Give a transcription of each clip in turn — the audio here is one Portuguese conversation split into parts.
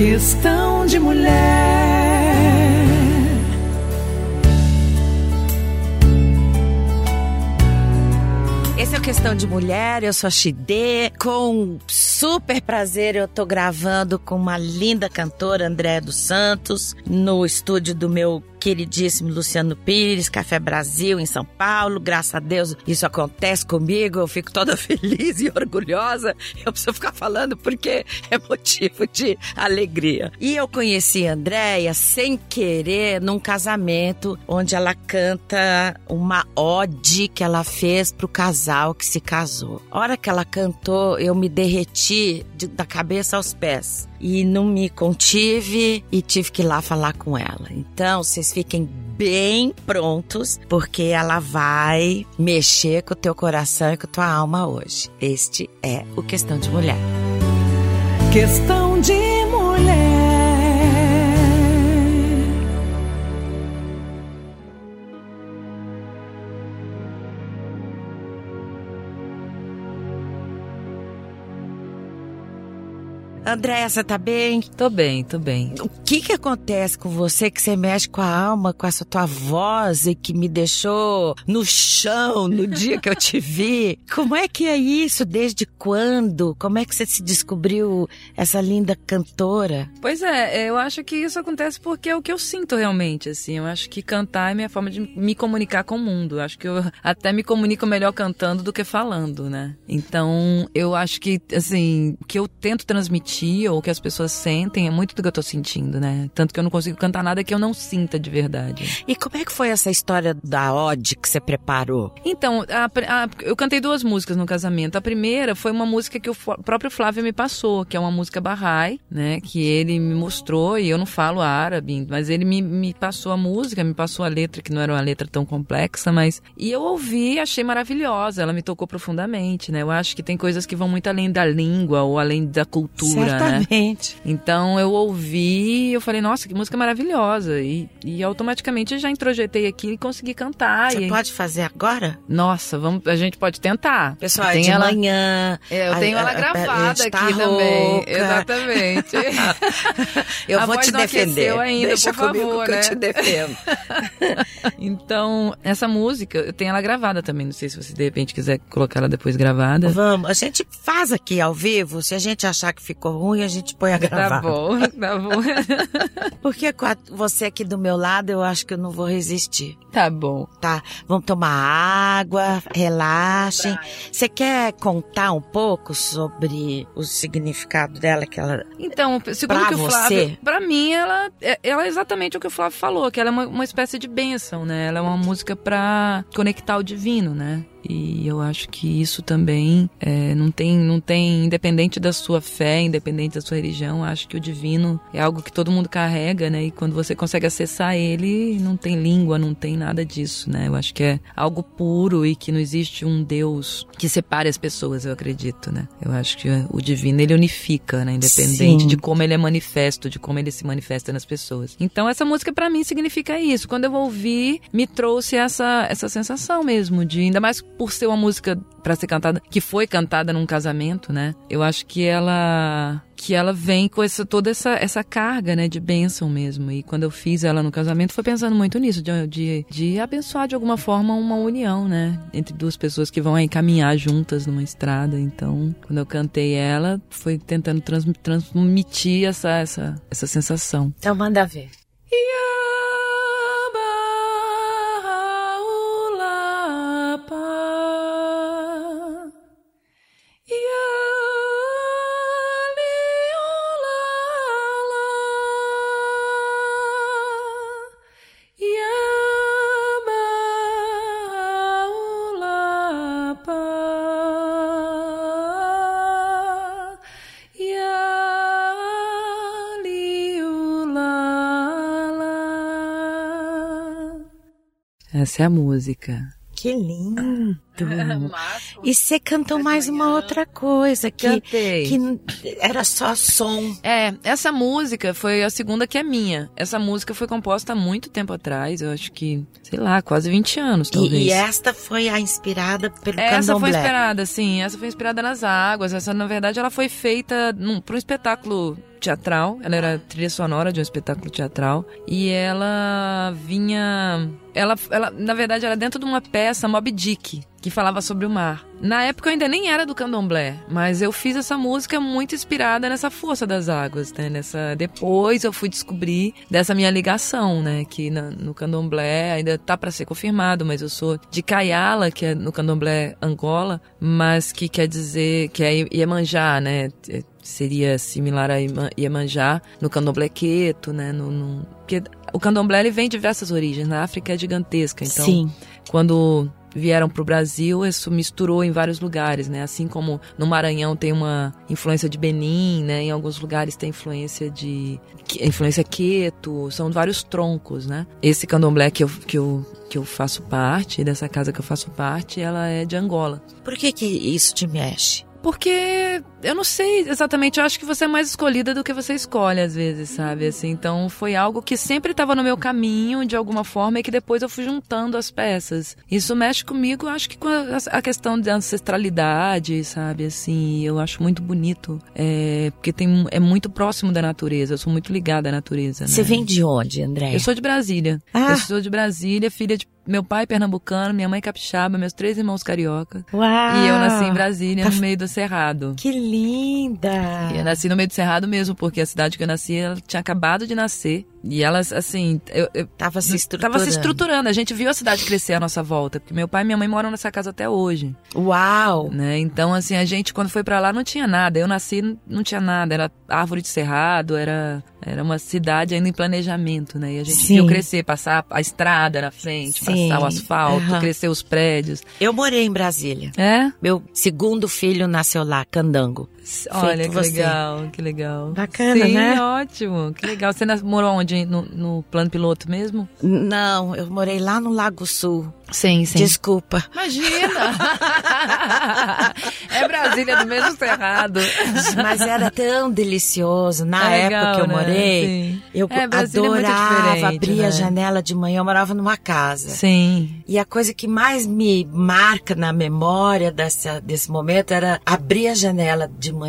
Questão de mulher. Esse é o Questão de Mulher, eu sou a Xidê. Com super prazer eu tô gravando com uma linda cantora, Andréa dos Santos, no estúdio do meu queridíssimo Luciano Pires, Café Brasil, em São Paulo. Graças a Deus isso acontece comigo, eu fico toda feliz e orgulhosa. Eu preciso ficar falando porque é motivo de alegria. E eu conheci a Andréia sem querer num casamento onde ela canta uma ode que ela fez pro casal que se casou. A hora que ela cantou, eu me derreti de, da cabeça aos pés e não me contive e tive que ir lá falar com ela. Então, vocês fiquem bem prontos, porque ela vai mexer com o teu coração e com a tua alma hoje. Este é o Questão de Mulher. Questão de mulher. Andréia, você tá bem? Tô bem, tô bem. O que que acontece com você que você mexe com a alma, com essa tua voz e que me deixou no chão no dia que eu te vi? Como é que é isso? Desde quando? Como é que você se descobriu essa linda cantora? Pois é, eu acho que isso acontece porque é o que eu sinto realmente, assim. Eu acho que cantar é minha forma de me comunicar com o mundo. Eu acho que eu até me comunico melhor cantando do que falando, né? Então, eu acho que, assim, o que eu tento transmitir ou o que as pessoas sentem é muito do que eu tô sentindo, né? Tanto que eu não consigo cantar nada que eu não sinta de verdade. E como é que foi essa história da ode que você preparou? Então, a, a, eu cantei duas músicas no casamento. A primeira foi uma música que o próprio Flávio me passou, que é uma música Bahá'í, né? Que ele me mostrou, e eu não falo árabe, mas ele me, me passou a música, me passou a letra, que não era uma letra tão complexa, mas. E eu ouvi achei maravilhosa, ela me tocou profundamente, né? Eu acho que tem coisas que vão muito além da língua ou além da cultura? Certamente. Né? Então eu ouvi e eu falei, nossa, que música maravilhosa. E, e automaticamente já introjetei aqui e consegui cantar. Você e... pode fazer agora? Nossa, vamos, a gente pode tentar. Pessoal, é de ela... manhã. É, eu tenho a, ela gravada aqui também. Exatamente. eu a vou te defender. Ainda, Deixa por comigo favor, que né? eu te defendo. então, essa música, eu tenho ela gravada também. Não sei se você de repente quiser colocar ela depois gravada. Vamos, a gente faz aqui ao vivo. Se a gente achar que ficou ruim, a gente põe a Tá gravar. bom, tá bom. Porque você aqui do meu lado, eu acho que eu não vou resistir. tá bom. Tá, vamos tomar água, relaxem. Você quer contar um pouco sobre o significado dela que ela Então, segundo Pra que o você? Flávio, pra mim ela é, ela é exatamente o que o Flávio falou, que ela é uma, uma espécie de bênção, né? Ela é uma música pra conectar o divino, né? E eu acho que isso também é, não tem, não tem, independente da sua fé, independente da sua religião, acho que o divino é algo que todo mundo carrega, né? E quando você consegue acessar ele, não tem língua, não tem nada disso, né? Eu acho que é algo puro e que não existe um Deus que separe as pessoas, eu acredito, né? Eu acho que o divino ele unifica, né? Independente Sim. de como ele é manifesto, de como ele se manifesta nas pessoas. Então essa música pra mim significa isso. Quando eu ouvi, me trouxe essa essa sensação mesmo de ainda mais por ser uma música pra ser cantada que foi cantada num casamento, né? Eu acho que ela que ela vem com essa, toda essa, essa carga, né, de bênção mesmo. E quando eu fiz ela no casamento, foi pensando muito nisso, de, de, de abençoar de alguma forma uma união, né, entre duas pessoas que vão aí caminhar juntas numa estrada. Então, quando eu cantei ela, foi tentando trans, transmitir essa, essa, essa sensação. Então manda ver. Essa é a música. Que lindo. E você cantou mais uma outra coisa que, Cantei. que era só som. É, essa música foi a segunda que é minha. Essa música foi composta há muito tempo atrás, eu acho que, sei lá, quase 20 anos, talvez. E, e esta foi a inspirada pelo Essa foi candomblé. inspirada, sim. Essa foi inspirada nas águas. Essa, na verdade, ela foi feita num, para um espetáculo teatral. Ela era trilha sonora de um espetáculo teatral. E ela vinha. Ela, ela, na verdade, era dentro de uma peça Moby Dick, que falava sobre o mar. Na época eu ainda nem era do candomblé, mas eu fiz essa música muito inspirada nessa força das águas, né? Nessa depois eu fui descobrir dessa minha ligação, né? Que na- no candomblé ainda tá para ser confirmado, mas eu sou de Kayala, que é no candomblé Angola, mas que quer dizer que é Iemanjá, né? Seria similar a Iema- Iemanjá no candomblé queto, né? No, no- porque o candomblé ele vem de diversas origens. Na África é gigantesca, então Sim. quando vieram para o Brasil, isso misturou em vários lugares, né? Assim como no Maranhão tem uma influência de Benin, né? Em alguns lugares tem influência de influência queto, são vários troncos, né? Esse candomblé que eu, que eu que eu faço parte, dessa casa que eu faço parte, ela é de Angola. Por que que isso te mexe? Porque eu não sei exatamente, eu acho que você é mais escolhida do que você escolhe às vezes, sabe? Assim, então foi algo que sempre estava no meu caminho de alguma forma e que depois eu fui juntando as peças. Isso mexe comigo, eu acho que com a, questão da ancestralidade, sabe? Assim, eu acho muito bonito, é, porque tem, é muito próximo da natureza, eu sou muito ligada à natureza. Você né? vem de onde, André? Eu sou de Brasília. Ah. Eu sou de Brasília, filha de meu pai pernambucano, minha mãe capixaba, meus três irmãos carioca. Uau! E eu nasci em Brasília, Tá no meio do Cerrado. Que linda! E eu nasci no meio do Cerrado mesmo, porque a cidade que eu nasci, ela tinha acabado de nascer. E elas, assim, eu, eu Tava se estruturando. tava se estruturando. A gente viu a cidade crescer à nossa volta, porque meu pai e minha mãe moram nessa casa até hoje, Uau! né? Então, assim, a gente quando foi pra lá não tinha nada. Eu nasci, não tinha nada, era árvore de cerrado, era era uma cidade ainda em planejamento, né? E a gente Sim. viu crescer, passar a estrada na frente, Sim. Passar o asfalto, Aham. crescer os prédios. Eu morei em Brasília. É? Meu segundo filho nasceu lá, Candango. Olha, que você. legal, que legal. Bacana, Sim, né? ótimo, que legal. Você morou onde? No, no plano piloto mesmo? Não, eu morei lá no Lago Sul. Sim, Desculpa. Imagina! é Brasília do mesmo cerrado. Mas era tão delicioso. Na É época legal, que eu né? morei, Sim. eu É, é adorava abrir né? a janela de manhã. Eu morava numa casa. Sim. E a coisa que mais me marca na memória dessa, desse momento era abrir a janela de manhã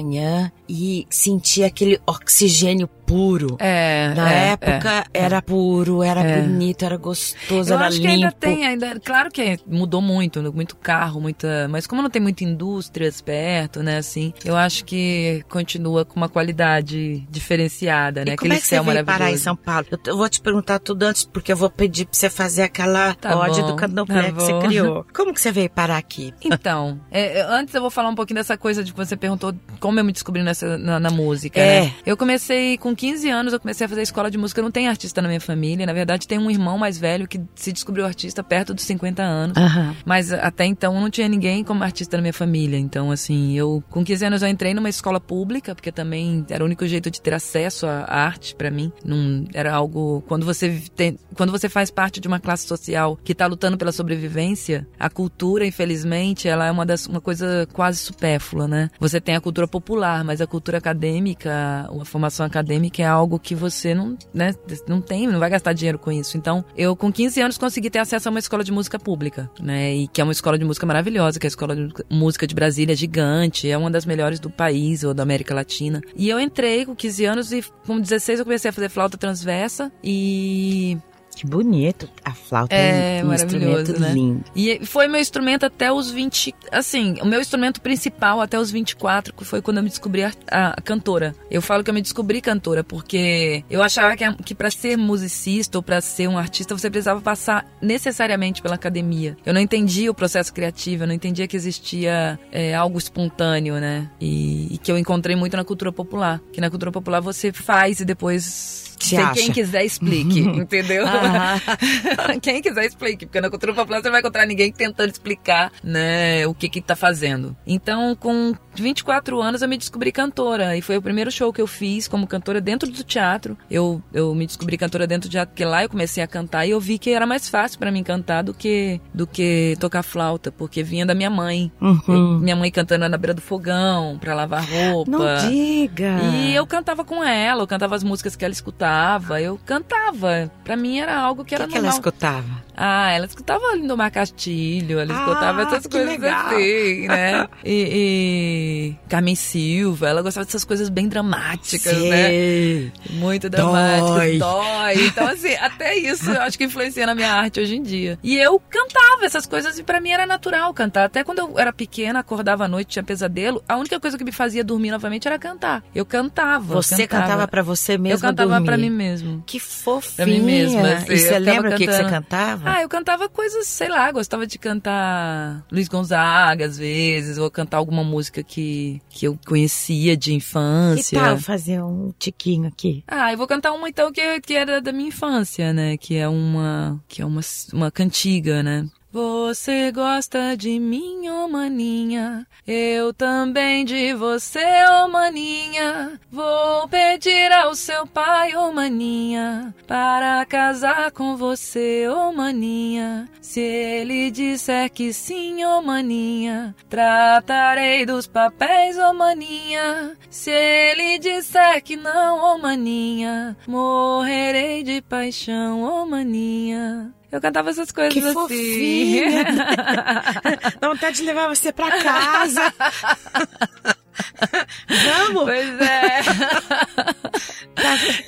e sentir aquele oxigênio puro. É. Na é, época era puro, era É. bonito, era gostoso, Eu era acho limpo. que ainda tem, ainda. Claro que mudou muito, muito carro, muita. Mas como não tem muita indústrias perto, né, assim, eu acho que continua com uma qualidade diferenciada, né? E como Aquele é que você céu veio maravilhoso. parar em São Paulo? Eu, vou te perguntar tudo antes, porque eu vou pedir pra você fazer aquela Tá ode bom, do candomblé tá que você criou. Como que você veio parar aqui? Então, é, é, antes eu vou falar um pouquinho dessa coisa de que você perguntou como eu me descobri nessa, na, na música. É. né? Eu comecei com 15 anos, eu comecei a fazer escola de música. Não tem artista na minha família. Na verdade, tem um irmão mais velho que se descobriu artista perto dos 50 anos. Aham. Mas até então não tinha ninguém como artista na minha família. Então, assim, eu com 15 anos eu entrei numa escola pública, porque também era o único jeito de ter acesso à arte pra mim. Não era algo quando você tem, quando você faz parte de uma classe social que tá lutando pela sobrevivência, a cultura, infelizmente, ela é uma das uma coisa quase supérflua, né? Você tem a cultura popular, mas a cultura acadêmica, a formação acadêmica é algo que você não, né, não tem, não vai gastar dinheiro com isso. Então, eu com 15 anos consegui ter acesso a uma escola de música pública, né? E que é uma escola de música maravilhosa, que é a Escola de Música de Brasília, gigante, é uma das melhores do país ou da América Latina. E eu entrei com 15 anos e com 16 eu comecei a fazer flauta transversa e Que bonito. A flauta É, é um maravilhoso, instrumento né? lindo. E foi meu instrumento até os 20. Assim, o meu instrumento principal até os 24, que foi quando eu me descobri a, a- cantora. Eu falo que eu me descobri cantora porque eu achava que, que para ser musicista ou para ser um artista você precisava passar necessariamente pela academia. Eu não entendia o processo criativo, eu não entendia que existia é, algo espontâneo, né? E, e que eu encontrei muito na cultura popular. Que na cultura popular você faz e depois. Se acha. quem quiser explique, entendeu? Aham. Quem quiser explique, porque na cultura popular você não vai encontrar ninguém tentando explicar, né, o que que tá fazendo. Então, com 24 anos eu me descobri cantora. E foi o primeiro show que eu fiz como cantora dentro do teatro. Eu, eu me descobri cantora dentro do teatro, porque lá eu comecei a cantar e eu vi que era mais fácil para mim cantar do que, do que tocar flauta, porque vinha da minha mãe. Uhum. Eu- minha mãe cantando na beira do fogão pra lavar roupa. Não diga. E eu cantava com ela, eu cantava as músicas que ela escutava, eu cantava. Pra mim era algo que O era que, que ela normal. escutava? Ah, ela escutava Lindomar Castilho, ela Ah, escutava essas coisas legal. assim, né? E, e Carmen Silva, ela gostava dessas coisas bem dramáticas, né? Sei. Muito dramáticas, Dói. dói. Então, assim, até isso eu acho que influencia na minha arte hoje em dia. E eu cantava essas coisas e pra mim era natural cantar. Até quando eu era pequena, acordava à noite, tinha pesadelo, a única coisa que me fazia dormir novamente era cantar. Eu cantava. Você cantava. cantava pra você mesmo Eu cantava dormir. Mim mesmo. Que fofinha. Pra mim mesma, assim, e você lembra o que, que você cantava? Ah, eu cantava coisas, sei lá, gostava de cantar Luiz Gonzaga às vezes, ou cantar alguma música que, que eu conhecia de que infância. tal fazer um tiquinho aqui? Ah, eu vou cantar uma então que, que era da minha infância, né? Que é uma que é uma, uma cantiga, né? Você gosta de mim, ô maninha? Eu também de você, ô maninha. Vou pedir ao seu pai, ô maninha, para casar com você, ô maninha. Se ele disser que sim, ô maninha, tratarei dos papéis, ô maninha. Se ele disser que não, ô maninha, morrerei de paixão, ô maninha. Eu cantava essas coisas Que assim. fofinha. Dá vontade de levar você pra casa. Vamos? Pois é.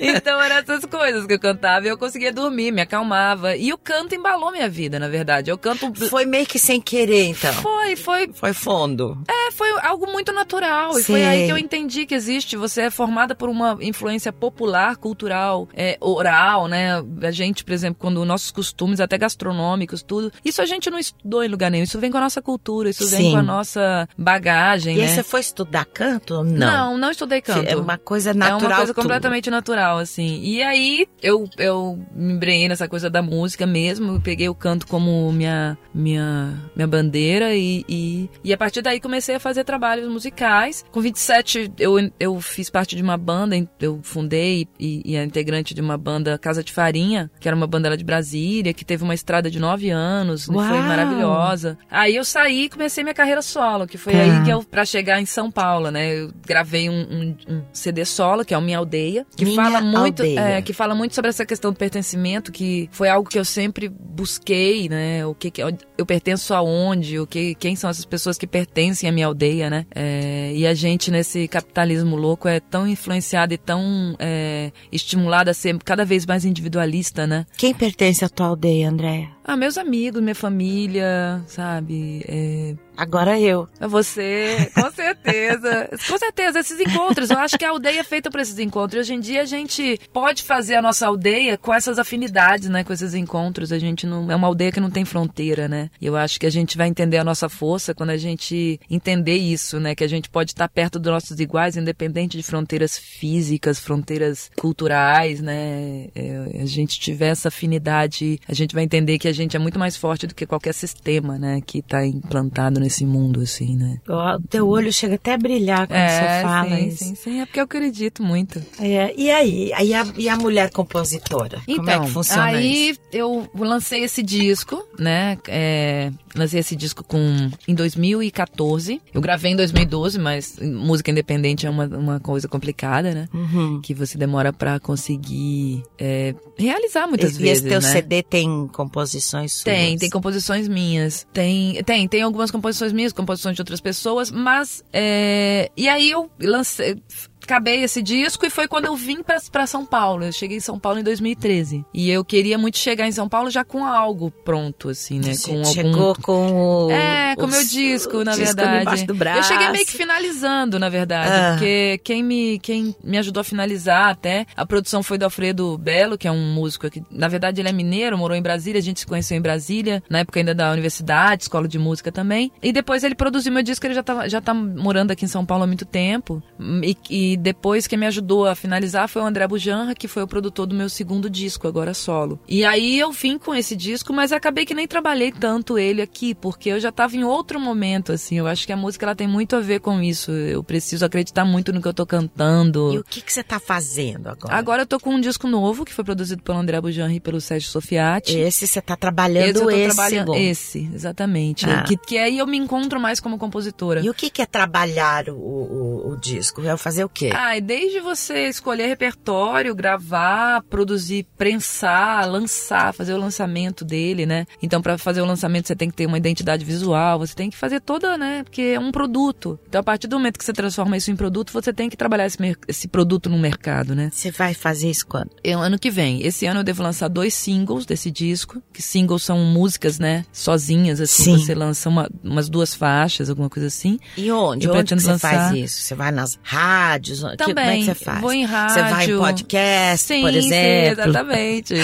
então eram essas coisas que eu cantava e eu conseguia dormir, me acalmava. E o canto embalou minha vida, na verdade. Eu canto. Foi meio que sem querer, então. Foi, foi, Foi fundo. é, foi algo muito natural. E foi aí que eu entendi que existe. Você é formada por uma influência popular, cultural, é, oral, né? A gente, por exemplo, quando nossos costumes, até gastronômicos, tudo. Isso a gente não estudou em lugar nenhum. Isso vem com a nossa cultura, isso vem Sim. com a nossa bagagem, E né? aí você foi estudar canto? Ou Não. Não, não estudei canto. É uma coisa natural. É uma coisa completamente natural, assim. E aí eu, eu me embrenhei nessa coisa da música mesmo. Eu peguei o canto como minha, minha, minha bandeira e, e, e a partir daí comecei a fazer trabalhos musicais. Com 27 eu, eu fiz parte de uma banda, eu fundei e, e é integrante de uma banda Casa de Farinha, que era uma banda lá de Brasília, que teve uma estrada de nove anos, foi Uau! maravilhosa. Aí eu saí e comecei minha carreira solo, que foi Tá. aí que eu, pra chegar em São Paulo, né? Eu gravei um, um- um CD solo, que é o Minha Aldeia, que Minha fala muito, é, que fala muito sobre essa questão do pertencimento, que foi algo que eu sempre busquei, né? O que, que eu pertenço aonde, o que, quem são essas pessoas que pertencem à minha aldeia, né? É, e a gente nesse capitalismo louco é tão influenciado e tão é, estimulado a ser cada vez mais individualista, né? Quem pertence à tua aldeia, Andréia? Ah, meus amigos, minha família, sabe? É, Agora eu. é você, com certeza. com certeza, esses encontros. Eu acho que a aldeia é feita para esses encontros. Hoje em dia a gente pode fazer a nossa aldeia com essas afinidades, né? Com esses encontros. A gente não. É uma aldeia que não tem fronteira, né? E eu acho que a gente vai entender a nossa força quando a gente entender isso, né? Que a gente pode estar perto dos nossos iguais, independente de fronteiras físicas, fronteiras culturais, né? É, a gente tiver essa afinidade, a gente vai entender que a gente é muito mais forte do que qualquer sistema, né? Que tá implantado nesse mundo, assim, né? O teu olho chega até a brilhar quando você fala sim, isso. sim, sim. É porque eu acredito muito. É, e aí? aí a, e a mulher compositora? Como é que funciona Então, aí isso? eu lancei esse disco, né? É, lancei esse disco com em 2014. Eu gravei em 2012, mas música independente é uma, uma coisa complicada, né? Uhum. Que você demora pra conseguir é, realizar muitas e vezes, esse teu né? CD tem composições suas? Tem, tem composições minhas. Tem, tem, tem algumas composições minhas, composições de outras pessoas, mas. é, E aí eu lancei. Acabei esse disco e foi quando eu vim pra, pra São Paulo. Eu cheguei em São Paulo em 2013. E eu queria muito chegar em São Paulo já com algo pronto, assim, né? Com algum. chegou com o... É, com o meu disco, na disco verdade. do braço. Eu cheguei meio que finalizando, na verdade. Ah. Porque quem me, quem me ajudou a finalizar até, a produção foi do Alfredo Belo, que é um músico aqui. Na verdade, ele é mineiro, morou em Brasília, a gente se conheceu em Brasília, na época ainda da universidade, escola de música também. E depois ele produziu meu disco, ele já tá, já tá morando aqui em São Paulo há muito tempo. E, e E depois quem me ajudou a finalizar foi o André Bujanra, que foi o produtor do meu segundo disco, agora solo. E aí eu vim com esse disco, mas acabei que nem trabalhei tanto ele aqui, porque eu já estava em outro momento, assim. Eu acho que a música ela tem muito a ver com isso. Eu preciso acreditar muito no que eu tô cantando. E o que, que você tá fazendo agora? Agora eu tô com um disco novo, que foi produzido pelo André Bujanra e pelo Sérgio Sofiati. Esse você tá trabalhando esse, esse trabalhando esse, exatamente. Ah. Que, que aí eu me encontro mais como compositora. E o que, que é trabalhar o, o, o disco? É fazer o quê? Ah, e desde você escolher repertório, gravar, produzir, prensar, lançar, fazer o lançamento dele, né? Então, para fazer o lançamento, você tem que ter uma identidade visual, você tem que fazer toda, né? Porque é um produto. Então, a partir do momento que você transforma isso em produto, você tem que trabalhar esse, esse produto no mercado, né? Você vai fazer isso quando? Eu, ano que vem. Esse ano eu devo lançar dois singles desse disco. Que singles são músicas, né? Sozinhas, assim. Sim. Você lança uma- umas duas faixas, alguma coisa assim. E onde? Eu onde você lançar- faz isso? Você vai nas rádios? Que- Também. como é que você faz? Vou em rádio. Você vai em podcast, sim, por Sim, exemplo? exatamente.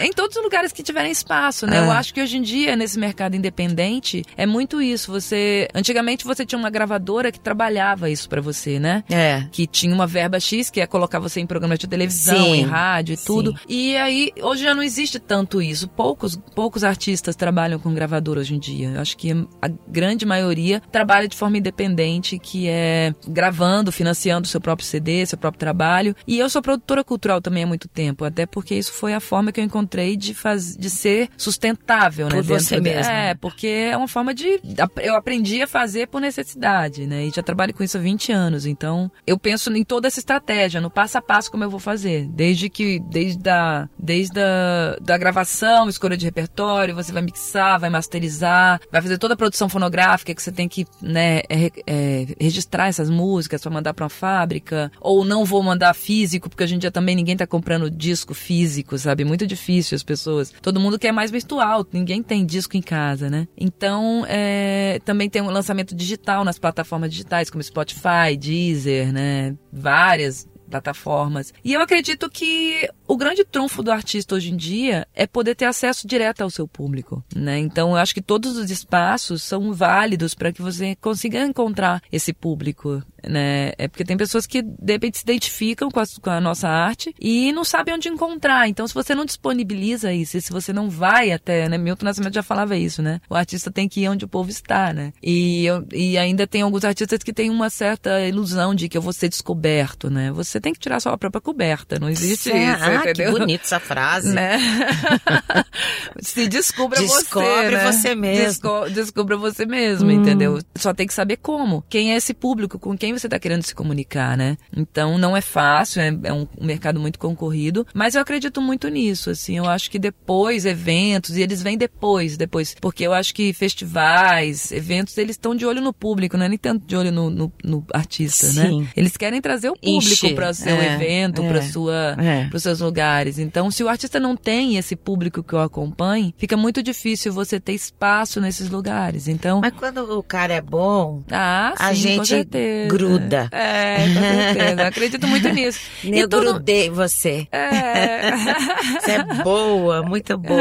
em todos os lugares que tiverem espaço, né? Ah. Eu acho que hoje em dia, nesse mercado independente, é muito isso. Você. Antigamente você tinha uma gravadora que trabalhava isso pra você, né? É. que tinha uma verba X, que é colocar você em programas de televisão, Sim, em rádio e tudo. sim. E aí, hoje já não existe tanto isso. Poucos, poucos artistas trabalham com gravadora hoje em dia. Eu acho que a grande maioria trabalha de forma independente, que é gravando, financiando seu próprio CD, seu próprio trabalho. E eu sou produtora cultural também há muito tempo, até porque isso foi a forma que eu encontrei de, faz, de ser sustentável, né? Por você mesma. É, porque é uma forma de. Eu aprendi a fazer por necessidade, né? E já trabalho com isso há 20 anos. Então, eu penso em toda essa estratégia, no passo a passo como eu vou fazer. Desde que. Desde a, desde a da gravação, escolha de repertório, você vai mixar, vai masterizar, vai fazer toda a produção fonográfica que você tem que, né, é, é, registrar essas músicas para mandar para uma fábrica. Ou não vou mandar físico, porque hoje em dia também ninguém tá comprando disco físico, sabe? Muito difícil as pessoas. Todo mundo quer mais virtual, ninguém tem disco em casa, né? Então, é, também tem um lançamento digital nas plataformas digitais, como Spotify, Deezer, né? Várias plataformas. E eu acredito que o grande trunfo do artista hoje em dia é poder ter acesso direto ao seu público, né? Então eu acho que todos os espaços são válidos para que você consiga encontrar esse público, né? É porque tem pessoas que de repente se identificam com a, com a nossa arte e não sabem onde encontrar. Então se você não disponibiliza isso, se você não vai até, né? Milton Nascimento já falava isso, né? O artista tem que ir onde o povo está, né? E, eu, e ainda tem alguns artistas que têm uma certa ilusão de que eu vou ser descoberto, né? Você tem que tirar sua própria coberta, não existe isso, ah, que entendeu? bonita essa frase. Né? Se descubra Descobre você, né? você mesmo. Desco- descubra você mesmo, entendeu? Só tem que saber como. Quem é esse público, com quem você está querendo se comunicar, né? Então não é fácil, é, é um, um mercado muito concorrido, mas eu acredito muito nisso, assim. Eu acho que depois, eventos, e eles vêm depois, depois. Porque eu acho que festivais, eventos, eles estão de olho no público, não é nem tanto de olho no, no- no artista, Sim. né? Eles querem trazer o público para seu é, evento, é, para sua é. para os seus lugares. Então, se o artista não tem esse público que o acompanhe, fica muito difícil você ter espaço nesses lugares. Então, Mas quando o cara é bom, ah, a sim, gente certeza. Gruda. É, com certeza. Eu acredito muito nisso. eu tudo- grudei você. É. Você é boa, muito boa.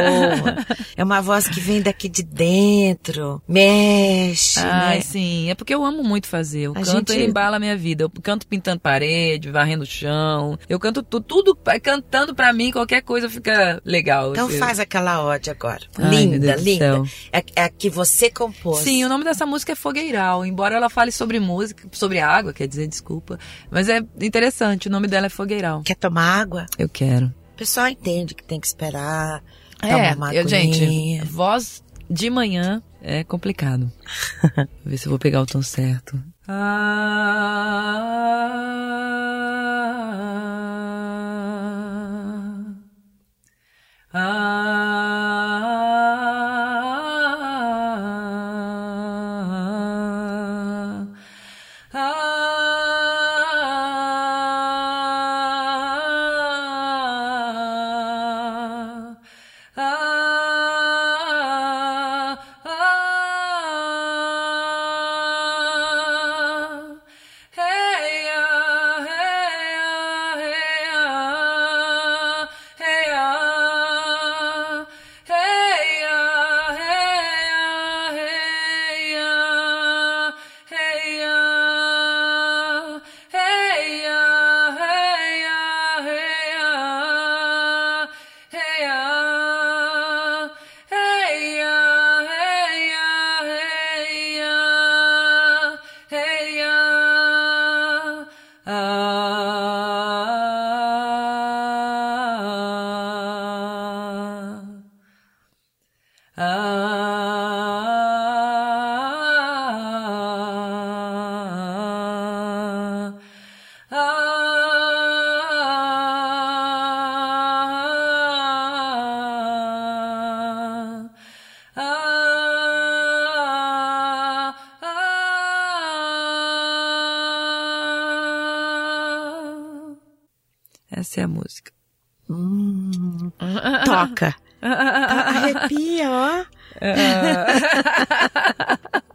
É uma voz que vem daqui de dentro, mexe, Ai, né? sim. É porque eu amo muito fazer. Eu A canto gente- e embala a minha vida. Eu canto pintando parede, varrendo o chão. Eu canto tu- tudo, vai cantando pra mim, qualquer coisa fica legal. Então assim. faz aquela ode agora. Ai, linda, linda. É, é a que você compôs. Sim, o nome dessa música é Fogueiral, embora ela fale sobre música, sobre água, quer dizer, desculpa. Mas é interessante, o nome dela é Fogueiral. Quer tomar água? Eu quero. O pessoal entende que tem que esperar. tomar É, uma eu, gente, voz de manhã é complicado. Vou ver se eu vou pegar o tom certo. Ah, ah, Essa é a música. Hum, toca. Arrepia, ó.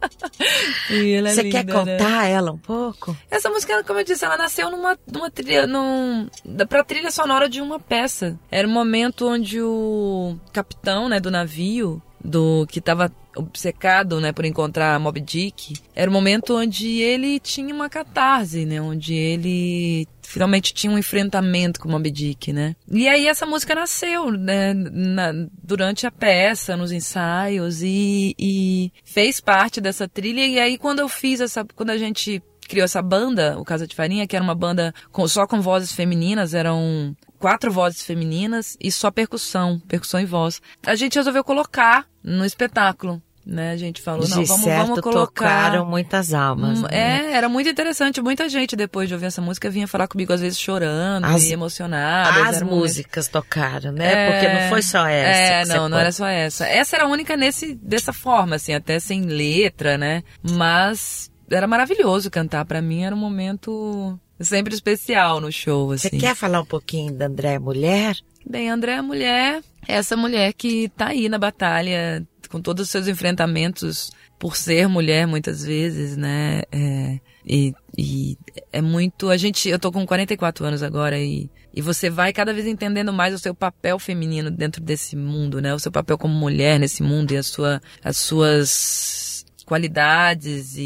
É Você quer né? contar ela um pouco? Essa música, como eu disse, ela nasceu numa, numa trilha, num, pra trilha sonora de uma peça. Era um momento onde o capitão, né, do navio, do que tava obcecado, né, por encontrar Moby Dick, era um momento onde ele tinha uma catarse, né, onde ele finalmente tinha um enfrentamento com Moby Dick, né. E aí essa música nasceu, né, na- durante a peça, nos ensaios e, e fez parte dessa trilha. E aí quando eu fiz essa, quando a gente criou essa banda, o Casa de Farinha, que era uma banda com- só com vozes femininas, eram quatro vozes femininas e só percussão, percussão e voz. A gente resolveu colocar no espetáculo, né? A gente falou, não, de vamos, certo, vamos colocar. tocaram muitas almas. Hum, né? É, era muito interessante. Muita gente, depois de ouvir essa música, vinha falar comigo, às vezes chorando As- e emocionada. As músicas tocaram, né? É, Porque não foi só essa. É, você não, não pôs. era só essa. Essa era a única nesse, dessa forma, assim, até sem letra, né? Mas era maravilhoso cantar. Pra mim era um momento sempre especial no show, Você assim. quer falar um pouquinho da André Mulher? Bem, André é mulher, essa mulher que tá aí na batalha, com todos os seus enfrentamentos por ser mulher muitas vezes, né? É, e, e é muito. A gente. Eu tô com 44 anos agora e, e você vai cada vez entendendo mais o seu papel feminino dentro desse mundo, né? O seu papel como mulher nesse mundo e a sua, as suas qualidades e,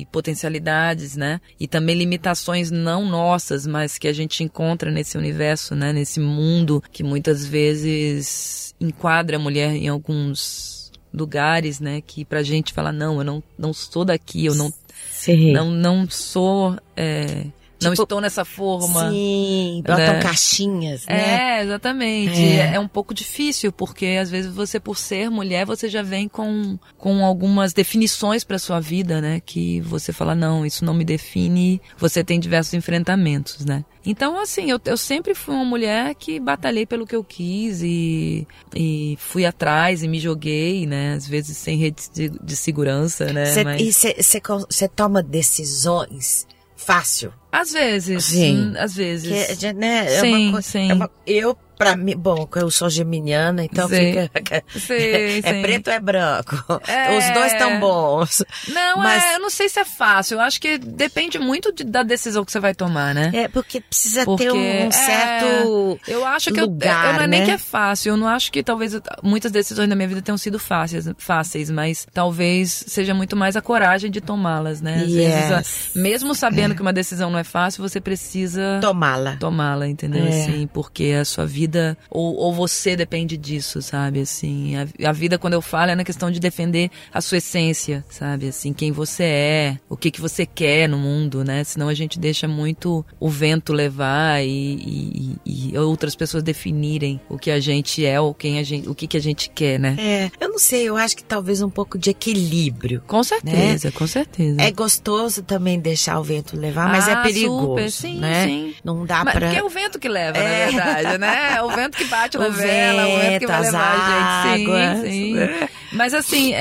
e potencialidades, né? E também limitações não nossas, mas que a gente encontra nesse universo, né? Nesse mundo que muitas vezes enquadra a mulher em alguns lugares, né? Que pra gente fala, não, eu não, não sou daqui, eu não, Sim. não, não sou, é, não Tipo, estou nessa forma. Sim, botam né? caixinhas, né? É, exatamente. É. É. um pouco difícil, porque às vezes você, por ser mulher, você já vem com, com algumas definições para sua vida, né? Que você fala, não, isso não me define. Você tem diversos enfrentamentos, né? Então, assim, eu, eu sempre fui uma mulher que batalhei pelo que eu quis e, e fui atrás e me joguei, né? Às vezes sem rede de, de segurança, né? Cê- Mas- E você toma decisões fácil. Às vezes, Sim. às vezes. Que, é, né, é Sim, uma coisa- sim. é uma- eu, pra mim, bom, eu sou geminiana, então Sim. fica. Sim, é sim. preto ou é branco. É. Os dois estão bons. Não, Mas- é, eu não sei se é fácil. Eu acho que depende muito de- da decisão que você vai tomar, né? É, porque precisa Porque, ter um é, certo. Eu acho que eu- lugar, eu, não é nem né? que é fácil. Eu não acho que talvez eu- muitas decisões da minha vida tenham sido fáceis, fáceis, mas talvez seja muito mais a coragem de tomá-las, né? Às Yes. vezes, mesmo sabendo que uma decisão não é fácil, você precisa Tomá-la. tomá-la, entendeu? É. Assim, porque a sua vida, ou, ou você depende disso, sabe? Assim, a, a vida, quando eu falo, é na questão de defender a sua essência, sabe? Assim, quem você é, o que, que você quer no mundo, né? Senão a gente deixa muito o vento levar e, e- e outras pessoas definirem o que a gente é ou quem a gente, o que, que a gente quer, né? É, eu não sei, eu acho que talvez um pouco de equilíbrio. Com certeza, com certeza. É gostoso também deixar o vento levar, mas Ah, é perigoso, super, sim, né? sim. Não dá Mas pra... porque é o vento que leva, É. na verdade, né? É o vento que bate na O vela, o vento que vai vento, levar a gente. Sim, sim. Mas assim, é,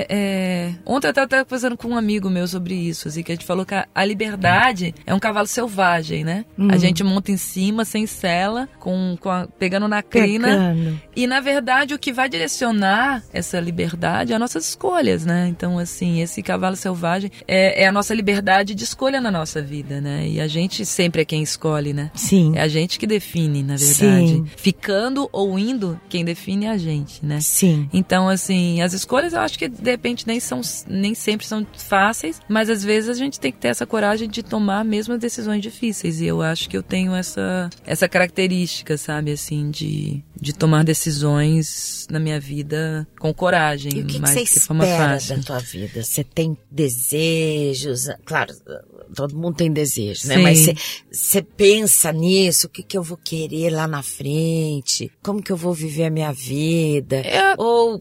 é- é- ontem eu tava até conversando com um amigo meu sobre isso, assim, que a gente falou que a, a liberdade é um cavalo selvagem, né? Hum. A gente monta em cima, sem sela, com, com a- pegando na crina. Pegando. E na verdade o que vai direcionar essa liberdade é as nossas escolhas, né? Então, assim, esse cavalo selvagem é, é a nossa liberdade de escolha na nossa vida, né? E a gente sempre é quem escolhe, né? Sim. É a gente que define, na verdade. Sim. Ficando ou indo, quem define é a gente, né? Sim. Então, assim, as escolhas eu acho que de repente nem são nem sempre são fáceis, mas às vezes a gente tem que ter essa coragem de tomar mesmo as decisões difíceis. E eu acho que eu tenho essa essa característica, sabe, assim, de, de tomar decisões na minha vida com coragem, E o que, que mais você que forma fácil. da tua vida? Você tem desejos? Claro, todo mundo tem desejos, né? Sim. Mas você- você pensa nisso? O que, que eu vou querer lá na frente? Como que eu vou viver a minha vida? É, Ou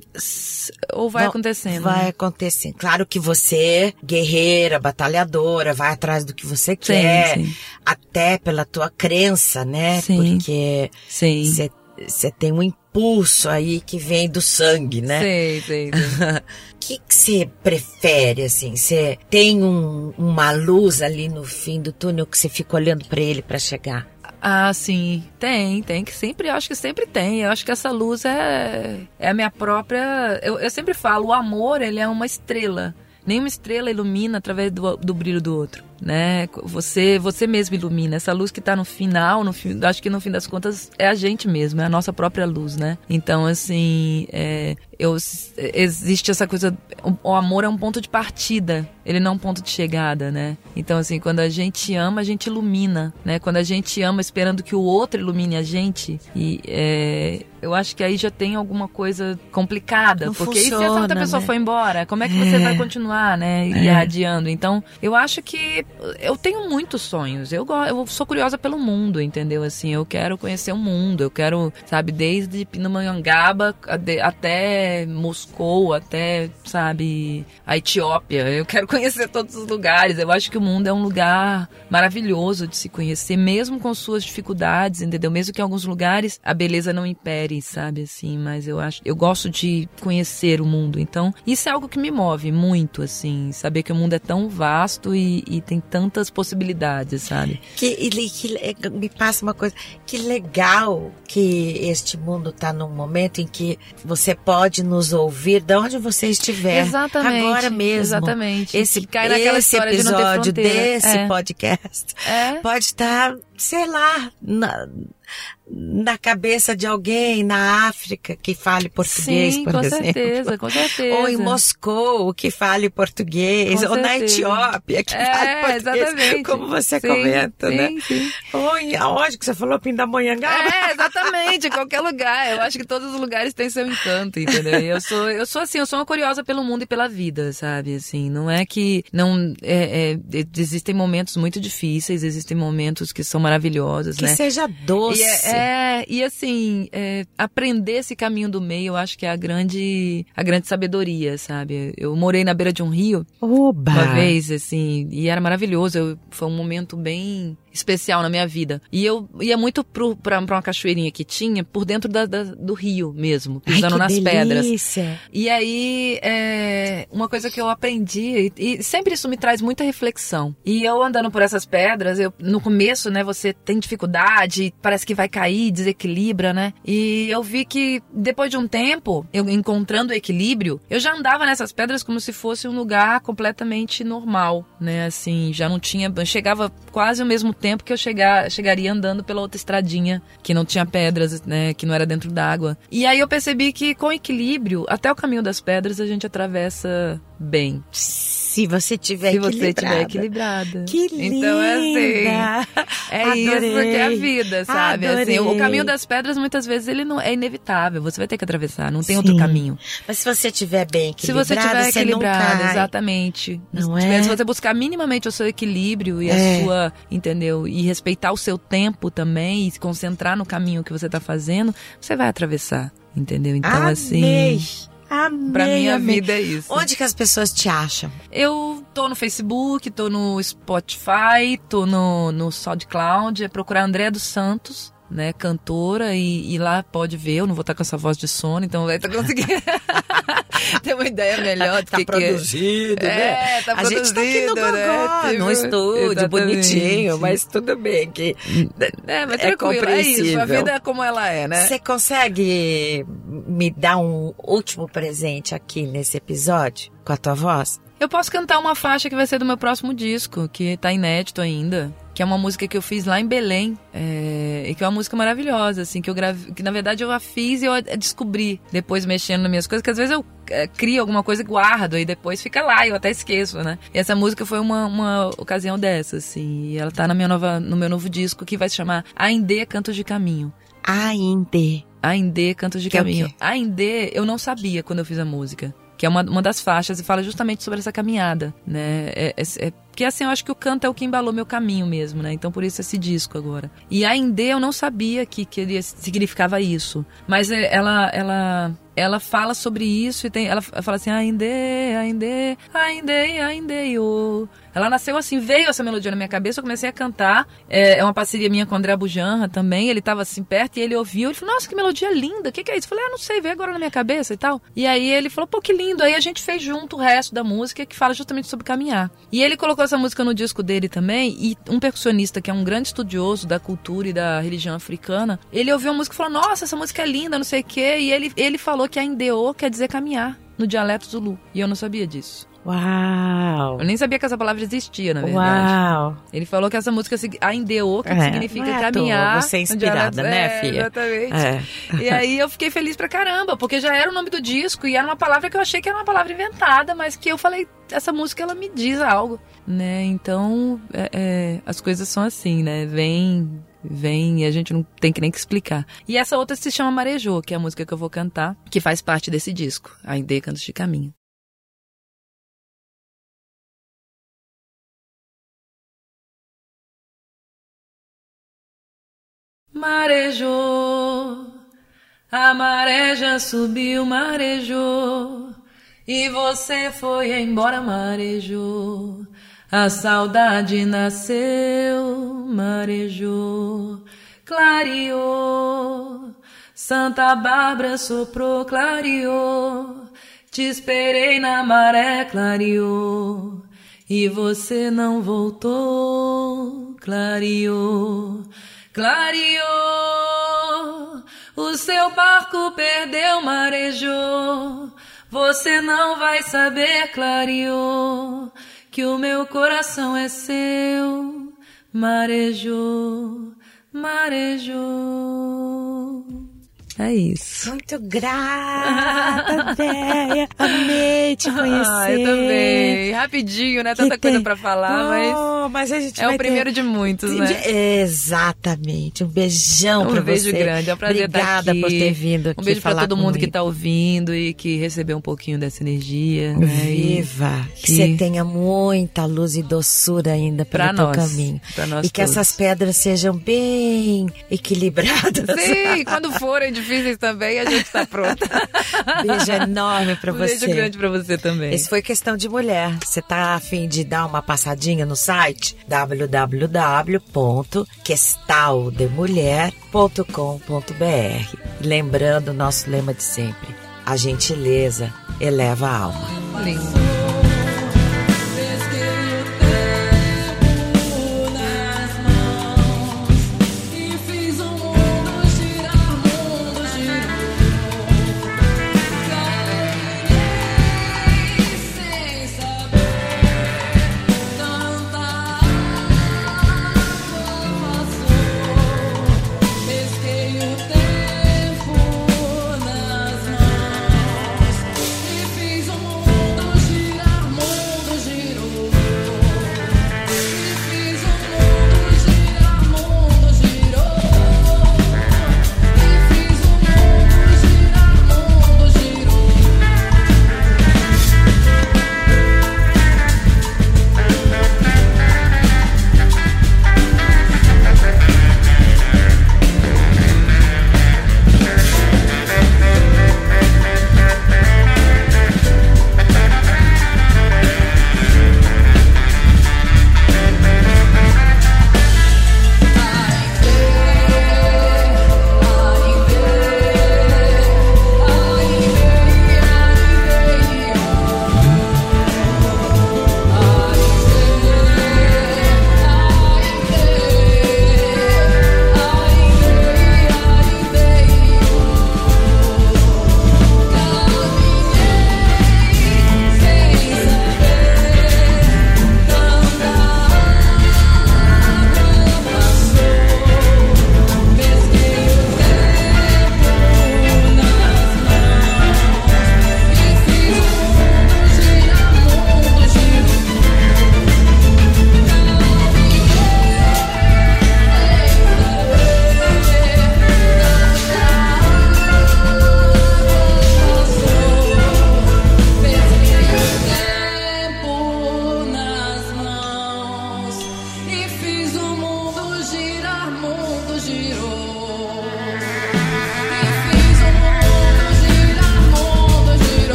ou vai Não, acontecendo. Vai né? acontecendo. Claro que você, guerreira, batalhadora, vai atrás do que você Sim, quer, sim. até pela tua crença, né? Sim. Porque Sim. você tem um impulso aí que vem do sangue, né? Sei, sei, sei. O que você prefere, assim? Você tem um- uma luz ali no fim do túnel que você fica olhando pra ele pra chegar? Ah, sim, tem, tem que sempre, acho que sempre tem. Eu acho que essa luz é, é a minha própria. Eu, eu sempre falo, o amor ele é uma estrela. Nenhuma estrela ilumina através do, do brilho do outro né? Você você mesmo ilumina essa luz que está no final, no fim, acho que no fim das contas é a gente mesmo, é a nossa própria luz, né? Então assim, é, eu, existe essa coisa, o, o, amor é um ponto de partida, ele não é um ponto de chegada, né? Então assim, quando a gente ama, a gente ilumina, né? Quando a gente ama esperando que o outro ilumine a gente, e é, eu acho que aí já tem alguma coisa complicada, não porque funciona, e se essa outra pessoa né? for embora, como é que você É. vai continuar, né? Irradiando. Então, eu acho que eu tenho muitos sonhos. Eu, eu sou curiosa pelo mundo, entendeu? Assim, eu quero conhecer o mundo. Eu quero, sabe, desde Pindamonhangaba ade- até Moscou, até, sabe, a Etiópia. Eu quero conhecer todos os lugares. Eu acho que o mundo é um lugar maravilhoso de se conhecer, mesmo com suas dificuldades, entendeu? Mesmo que em alguns lugares a beleza não impere, sabe, assim. Mas eu acho, eu gosto de conhecer o mundo. Então, isso é algo que me move muito, assim, saber que o mundo é tão vasto e, e tem tantas possibilidades, sabe? Que, que le- me passa uma coisa, que legal que este mundo está num momento em que você pode nos ouvir de onde você estiver. Exatamente. Agora mesmo. Exatamente. Esse, cai naquela esse de episódio fronteira. desse É. podcast É. pode estar, sei lá, na, na cabeça de alguém na África que fale português, Sim, por com exemplo. certeza, com certeza. Ou em Moscou, que fale português. Com ou na certeza. Etiópia, que É, fale português. exatamente. Como você Sim, comenta, sim, né? Sim. Ou em, aonde que você falou? Pindamonhangaba? É, exatamente, em qualquer lugar. Eu acho que todos os lugares têm seu encanto, entendeu? Eu sou, eu sou assim, eu sou uma curiosa pelo mundo e pela vida, sabe? Assim, não é que não é, é, existem momentos muito difíceis, existem momentos que são maravilhosos, Que né? seja doce. E, é, é, e assim, é, aprender esse caminho do meio, eu acho que é a grande, a grande sabedoria, sabe? Eu morei na beira de um rio Oba! uma vez, assim, e era maravilhoso. Eu- foi um momento bem especial na minha vida. E eu ia muito pro, pra, pra uma cachoeirinha que tinha por dentro da- da- do rio mesmo, Ai, pisando que nas pedras. delícia. E aí, é, uma coisa que eu aprendi, e, e sempre isso me traz muita reflexão. E eu andando por essas pedras, eu, no começo, né, você tem dificuldade, parece que vai cair, desequilibra, né? E eu vi que depois de um tempo, eu encontrando o equilíbrio, eu já andava nessas pedras como se fosse um lugar completamente normal, né? Assim, já não tinha. Chegava quase ao mesmo tempo que eu chegar, chegaria andando pela outra estradinha, que não tinha pedras, né? Que não era dentro d'água. E aí eu percebi que com equilíbrio, até o caminho das pedras a gente atravessa bem. Se você tiver se você estiver equilibrada. equilibrada. Que linda! Então é assim. É isso que é a Adorei. vida, sabe? Assim, o Adorei. caminho das pedras, muitas vezes, ele não é inevitável. Você vai ter que atravessar, não tem Sim. outro caminho. Mas se você estiver bem Se equilibrada, você estiver você equilibrada, não cai. exatamente. Não se, é? se você buscar minimamente o seu equilíbrio e É. a sua, entendeu? E respeitar o seu tempo também e se concentrar no caminho que você tá fazendo, você vai atravessar, entendeu? Então, Amei. assim, Amei, pra minha amei. vida é isso. Onde que as pessoas te acham? Eu tô no Facebook, tô no Spotify, tô no, no SoundCloud, é procurar André dos Santos, né, cantora, e, e lá pode ver, eu não vou estar com essa voz de sono, então vai estar conseguindo ter uma ideia melhor do Tá que produzido, que é. É, tá a gente tá aqui no né? Gogó, Tipo, no estúdio, exatamente. bonitinho, mas tudo bem que É, mas é tranquilo, é, isso, a compreensível. vida é como ela é, né? Você consegue me dar um último presente aqui nesse episódio com a tua voz? Eu posso cantar uma faixa que vai ser do meu próximo disco, que tá inédito ainda. Que é uma música que eu fiz lá em Belém. é, e que é uma música maravilhosa, assim, que eu gravei. Que na verdade eu a fiz e eu a descobri depois mexendo nas minhas coisas, que às vezes eu é, crio alguma coisa e guardo, e depois fica lá, e eu até esqueço, né? E essa música foi uma, uma ocasião dessa, assim. E ela tá na minha nova, no meu novo disco que vai se chamar Aindê Cantos de Caminho. Ainda. Aindê, Cantos de Que é Caminho. quê? Aindê, eu não sabia quando eu fiz a música. Que é uma, uma das faixas e fala justamente sobre essa caminhada, né? É, é, é- porque assim, eu acho que o canto é o que embalou meu caminho mesmo, né? Então por isso esse disco agora. E Aindê eu não sabia que, que ele significava isso. Mas é- ela, ela ela fala sobre isso e tem, ela fala assim, ainda, ainda, ainda, ainda, eu. Ela nasceu assim, veio essa melodia na minha cabeça, eu comecei a cantar. É, é uma parceria minha com o André Bujanra também. Ele estava assim perto e ele ouviu. Ele falou, nossa, que melodia linda, o que, que é isso? Eu falei, ah, não sei, veio agora na minha cabeça e tal. E aí ele falou, pô, que lindo. Aí a gente fez junto o resto da música que fala justamente sobre caminhar. E ele colocou essa música no disco dele também. E um percussionista que é um grande estudioso da cultura e da religião africana, ele ouviu a música e falou, nossa, essa música é linda, não sei o quê. E ele, ele falou que a Indeo quer dizer caminhar no dialeto Zulu. E eu não sabia disso. Uau! Eu nem sabia que essa palavra existia, na verdade. Uau! Ele falou que essa música a Indeo, que É, significa é caminhar. você é inspirada, né, é, filha? Exatamente. É. E aí eu fiquei feliz pra caramba, porque já era o nome do disco e era uma palavra que eu achei que era uma palavra inventada, mas que eu falei, essa música ela me diz algo, né? Então, é, é, as coisas são assim, né? Vem, vem e a gente não tem que nem que explicar. E essa outra se chama Marejô, que é a música que eu vou cantar, que faz parte desse disco, a Indê Cantos de Caminho. Marejou, a maré já subiu, marejou, e você foi embora, marejou. A saudade nasceu, marejou, clareou. Santa Bárbara soprou, clareou. Te esperei na maré, clareou. E você não voltou, clareou, clareou. O seu barco perdeu, marejou. Você não vai saber, clareou, que o meu coração é seu, marejou, marejou. É isso. Muito grata, Déia. Amei te conhecer. Ah, eu também. Rapidinho, né? Tanta Que coisa tem- pra falar, mas Oh, mas a gente é o primeiro ter... de muitos, né? Exatamente. Um beijão Um pra beijo você. grande, é um prazer Obrigada estar aqui. por ter vindo aqui Um beijo pra todo mundo que tá ouvindo e que recebeu um pouquinho dessa energia. Né? E Viva! Que que- você tenha muita luz e doçura ainda pelo Pra teu nós, caminho. pra nós e que todos. essas pedras sejam bem equilibradas. Sim, quando forem difíceis também, a gente tá pronta. Beijo enorme pra um você. beijo grande pra você também. Esse foi questão de mulher. Você tá afim de dar uma passadinha no site www.questaldemulher.com.br. Lembrando o nosso lema de sempre: a gentileza eleva a alma. Lindo.